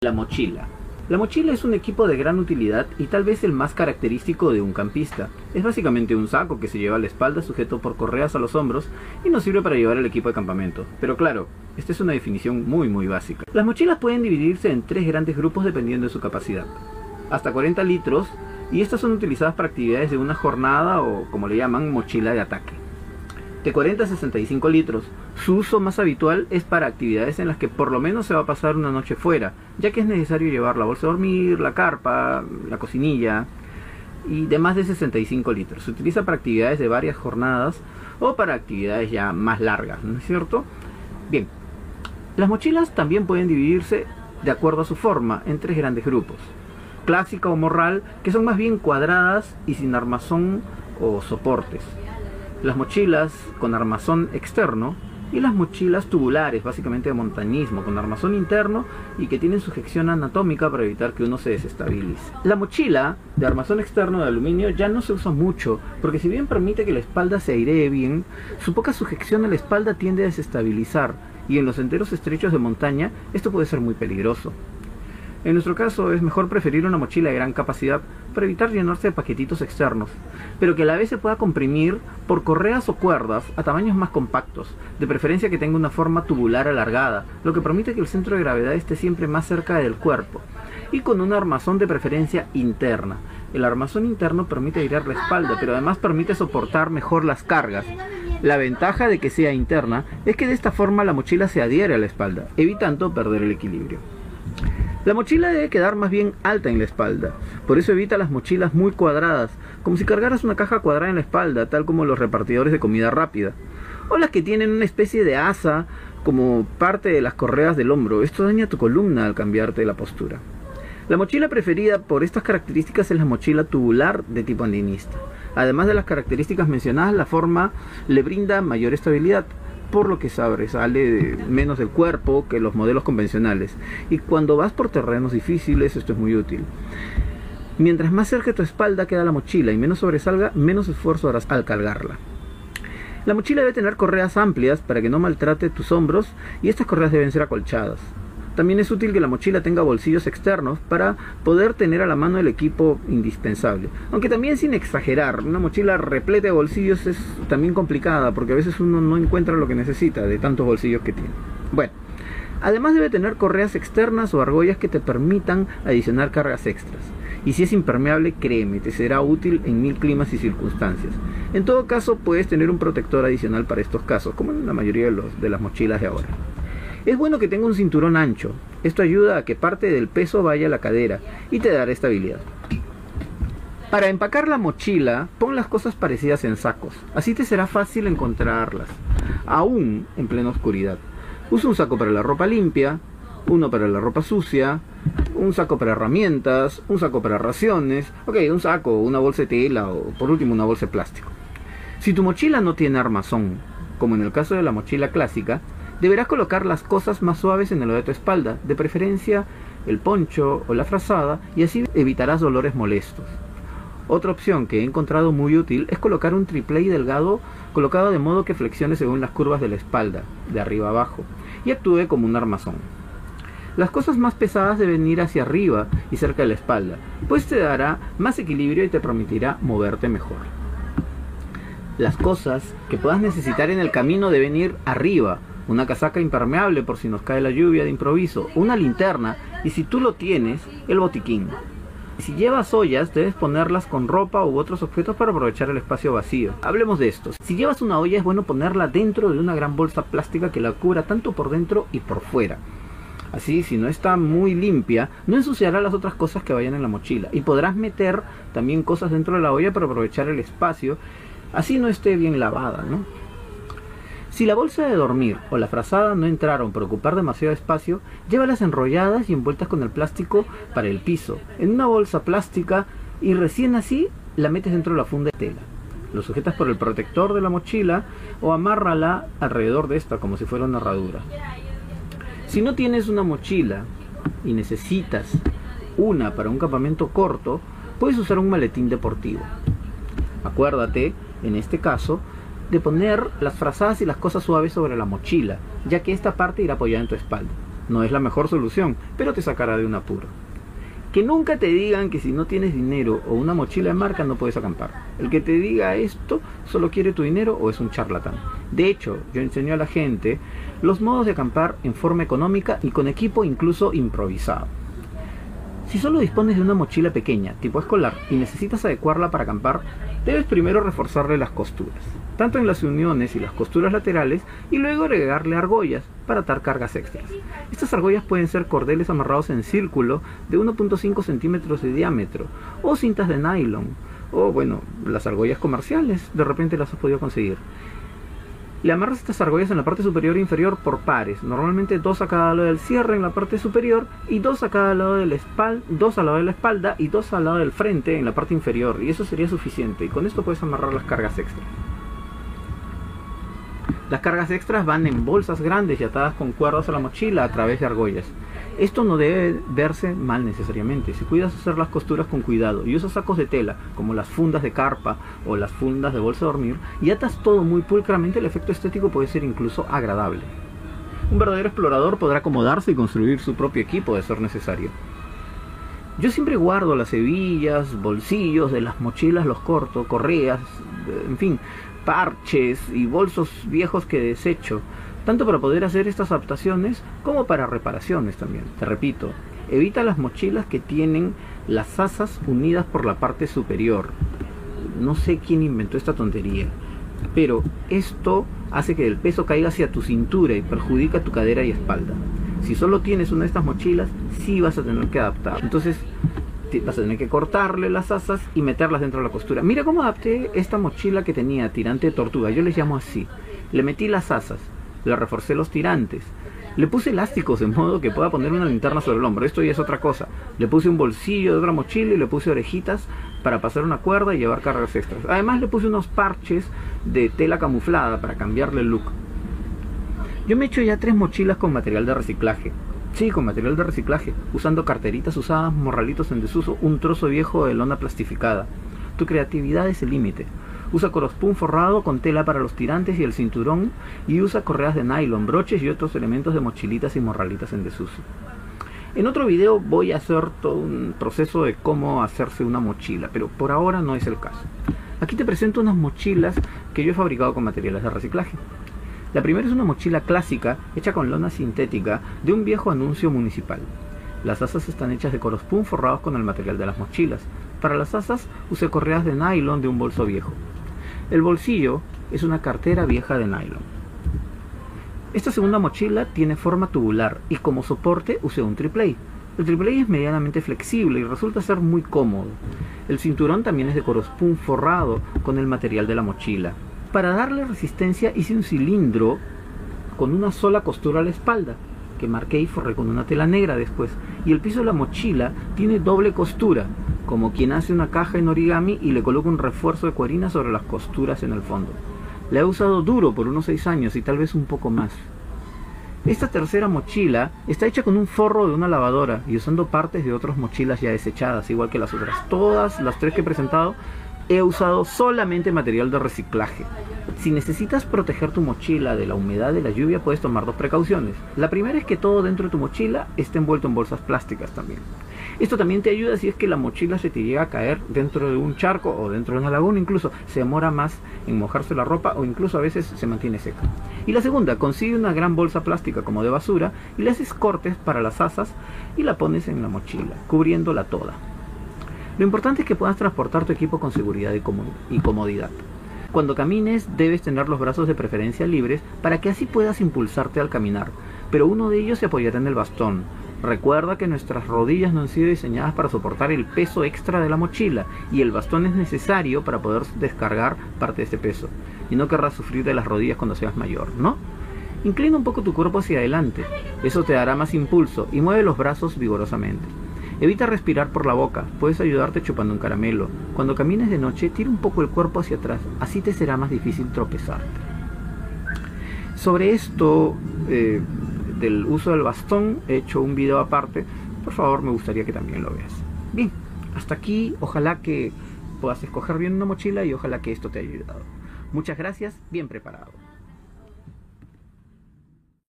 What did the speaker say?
La mochila. La mochila es un equipo de gran utilidad y tal vez el más característico de un campista. Es básicamente un saco que se lleva a la espalda sujeto por correas a los hombros y nos sirve para llevar el equipo de campamento. Pero claro, esta es una definición muy muy básica. Las mochilas pueden dividirse en tres grandes grupos dependiendo de su capacidad. Hasta 40 litros y estas son utilizadas para actividades de una jornada o como le llaman mochila de ataque de 40 a 65 litros. Su uso más habitual es para actividades en las que por lo menos se va a pasar una noche fuera, ya que es necesario llevar la bolsa de dormir, la carpa, la cocinilla y de más de 65 litros. Se utiliza para actividades de varias jornadas o para actividades ya más largas, ¿no es cierto? Bien, las mochilas también pueden dividirse de acuerdo a su forma en tres grandes grupos. Clásica o morral, que son más bien cuadradas y sin armazón o soportes las mochilas con armazón externo y las mochilas tubulares, básicamente de montañismo, con armazón interno y que tienen sujeción anatómica para evitar que uno se desestabilice. La mochila de armazón externo de aluminio ya no se usa mucho, porque si bien permite que la espalda se airee bien, su poca sujeción a la espalda tiende a desestabilizar, y en los senderos estrechos de montaña esto puede ser muy peligroso. En nuestro caso es mejor preferir una mochila de gran capacidad para evitar llenarse de paquetitos externos, pero que a la vez se pueda comprimir por correas o cuerdas a tamaños más compactos, de preferencia que tenga una forma tubular alargada, lo que permite que el centro de gravedad esté siempre más cerca del cuerpo, y con un armazón de preferencia interna. El armazón interno permite airear la espalda, pero además permite soportar mejor las cargas. La ventaja de que sea interna es que de esta forma la mochila se adhiere a la espalda, evitando perder el equilibrio. La mochila debe quedar más bien alta en la espalda, por eso evita las mochilas muy cuadradas, como si cargaras una caja cuadrada en la espalda, tal como los repartidores de comida rápida, o las que tienen una especie de asa como parte de las correas del hombro. Esto daña tu columna al cambiarte la postura. La mochila preferida por estas características es la mochila tubular de tipo andinista. Además de las características mencionadas, la forma le brinda mayor estabilidad, por lo que sale menos del cuerpo que los modelos convencionales. Y cuando vas por terrenos difíciles, esto es muy útil. Mientras más cerca de tu espalda queda la mochila y menos sobresalga, menos esfuerzo harás al cargarla. La mochila debe tener correas amplias para que no maltrate tus hombros y estas correas deben ser acolchadas. También es útil que la mochila tenga bolsillos externos para poder tener a la mano el equipo indispensable. Aunque también sin exagerar, una mochila repleta de bolsillos es también complicada porque a veces uno no encuentra lo que necesita de tantos bolsillos que tiene. Bueno, además debe tener correas externas o argollas que te permitan adicionar cargas extras. Y si es impermeable, créeme, te será útil en mil climas y circunstancias. En todo caso, puedes tener un protector adicional para estos casos, como en la mayoría de, los, de las mochilas de ahora. Es bueno que tenga un cinturón ancho. Esto ayuda a que parte del peso vaya a la cadera y te dará estabilidad. Para empacar la mochila, pon las cosas parecidas en sacos. Así te será fácil encontrarlas, aún en plena oscuridad. Usa un saco para la ropa limpia, uno para la ropa sucia, un saco para herramientas, un saco para raciones, ok, un saco, una bolsa de tela o por último una bolsa de plástico. Si tu mochila no tiene armazón, como en el caso de la mochila clásica, Deberás colocar las cosas más suaves en el de tu espalda, de preferencia el poncho o la frazada, y así evitarás dolores molestos. Otra opción que he encontrado muy útil es colocar un triple delgado colocado de modo que flexione según las curvas de la espalda, de arriba abajo, y actúe como un armazón. Las cosas más pesadas deben ir hacia arriba y cerca de la espalda, pues te dará más equilibrio y te permitirá moverte mejor. Las cosas que puedas necesitar en el camino deben ir arriba, una casaca impermeable por si nos cae la lluvia de improviso, una linterna y si tú lo tienes, el botiquín. Si llevas ollas, debes ponerlas con ropa u otros objetos para aprovechar el espacio vacío. Hablemos de esto. Si llevas una olla es bueno ponerla dentro de una gran bolsa plástica que la cubra tanto por dentro y por fuera. Así, si no está muy limpia, no ensuciará las otras cosas que vayan en la mochila. Y podrás meter también cosas dentro de la olla para aprovechar el espacio. Así no esté bien lavada, ¿no? Si la bolsa de dormir o la frazada no entraron por ocupar demasiado espacio, llévalas enrolladas y envueltas con el plástico para el piso, en una bolsa plástica y recién así la metes dentro de la funda de tela. Lo sujetas por el protector de la mochila o amárrala alrededor de esta como si fuera una herradura. Si no tienes una mochila y necesitas una para un campamento corto, puedes usar un maletín deportivo. Acuérdate, en este caso, de poner las frazadas y las cosas suaves sobre la mochila, ya que esta parte irá apoyada en tu espalda. No es la mejor solución, pero te sacará de un apuro. Que nunca te digan que si no tienes dinero o una mochila de marca no puedes acampar. El que te diga esto solo quiere tu dinero o es un charlatán. De hecho, yo enseño a la gente los modos de acampar en forma económica y con equipo incluso improvisado. Si solo dispones de una mochila pequeña, tipo escolar, y necesitas adecuarla para acampar, debes primero reforzarle las costuras, tanto en las uniones y las costuras laterales, y luego agregarle argollas para atar cargas extras. Estas argollas pueden ser cordeles amarrados en círculo de 1.5 centímetros de diámetro, o cintas de nylon, o bueno, las argollas comerciales, de repente las has podido conseguir. Le amarras estas argollas en la parte superior e inferior por pares, normalmente dos a cada lado del cierre en la parte superior y dos a cada lado de la espalda, dos al lado de la espalda y dos al lado del frente en la parte inferior, y eso sería suficiente. Y con esto puedes amarrar las cargas extras. Las cargas extras van en bolsas grandes y atadas con cuerdas a la mochila a través de argollas. Esto no debe verse mal necesariamente. Si cuidas hacer las costuras con cuidado y usas sacos de tela, como las fundas de carpa o las fundas de bolsa de dormir, y atas todo muy pulcramente, el efecto estético puede ser incluso agradable. Un verdadero explorador podrá acomodarse y construir su propio equipo de ser necesario. Yo siempre guardo las hebillas, bolsillos de las mochilas, los corto, correas, en fin, parches y bolsos viejos que desecho, tanto para poder hacer estas adaptaciones como para reparaciones también. Te repito, evita las mochilas que tienen las asas unidas por la parte superior. No sé quién inventó esta tontería, pero esto hace que el peso caiga hacia tu cintura y perjudica tu cadera y espalda. Si solo tienes una de estas mochilas, sí vas a tener que adaptar. Entonces, vas a tener que cortarle las asas y meterlas dentro de la costura. Mira cómo adapté esta mochila que tenía, tirante de tortuga, yo les llamo así. Le metí las asas, le reforcé los tirantes, le puse elásticos de modo que pueda poner una linterna sobre el hombro, esto ya es otra cosa. Le puse un bolsillo de otra mochila y le puse orejitas para pasar una cuerda y llevar cargas extras. Además le puse unos parches de tela camuflada para cambiarle el look. Yo me he hecho ya tres mochilas con material de reciclaje. Sí, con material de reciclaje, usando carteritas usadas, morralitos en desuso, un trozo viejo de lona plastificada. Tu creatividad es el límite. Usa corospún forrado con tela para los tirantes y el cinturón y usa correas de nylon, broches y otros elementos de mochilitas y morralitas en desuso. En otro video voy a hacer todo un proceso de cómo hacerse una mochila, pero por ahora no es el caso. Aquí te presento unas mochilas que yo he fabricado con materiales de reciclaje. La primera es una mochila clásica hecha con lona sintética de un viejo anuncio municipal. Las asas están hechas de corospún forrados con el material de las mochilas. Para las asas usé correas de nylon de un bolso viejo. El bolsillo es una cartera vieja de nylon. Esta segunda mochila tiene forma tubular y como soporte usé un triple El triple es medianamente flexible y resulta ser muy cómodo. El cinturón también es de corospún forrado con el material de la mochila. Para darle resistencia hice un cilindro con una sola costura a la espalda, que marqué y forré con una tela negra después. Y el piso de la mochila tiene doble costura, como quien hace una caja en origami y le coloca un refuerzo de cuerina sobre las costuras en el fondo. La he usado duro por unos 6 años y tal vez un poco más. Esta tercera mochila está hecha con un forro de una lavadora y usando partes de otras mochilas ya desechadas, igual que las otras. Todas las tres que he presentado he usado solamente material de reciclaje. Si necesitas proteger tu mochila de la humedad de la lluvia, puedes tomar dos precauciones. La primera es que todo dentro de tu mochila esté envuelto en bolsas plásticas también. Esto también te ayuda si es que la mochila se te llega a caer dentro de un charco o dentro de una laguna, incluso se demora más en mojarse la ropa o incluso a veces se mantiene seca. Y la segunda, consigue una gran bolsa plástica como de basura y le haces cortes para las asas y la pones en la mochila, cubriéndola toda. Lo importante es que puedas transportar tu equipo con seguridad y comodidad. Cuando camines debes tener los brazos de preferencia libres para que así puedas impulsarte al caminar, pero uno de ellos se apoyará en el bastón. Recuerda que nuestras rodillas no han sido diseñadas para soportar el peso extra de la mochila y el bastón es necesario para poder descargar parte de este peso. Y no querrás sufrir de las rodillas cuando seas mayor, ¿no? Inclina un poco tu cuerpo hacia adelante, eso te dará más impulso y mueve los brazos vigorosamente. Evita respirar por la boca, puedes ayudarte chupando un caramelo. Cuando camines de noche, tira un poco el cuerpo hacia atrás, así te será más difícil tropezarte. Sobre esto eh, del uso del bastón, he hecho un video aparte, por favor me gustaría que también lo veas. Bien, hasta aquí, ojalá que puedas escoger bien una mochila y ojalá que esto te haya ayudado. Muchas gracias, bien preparado.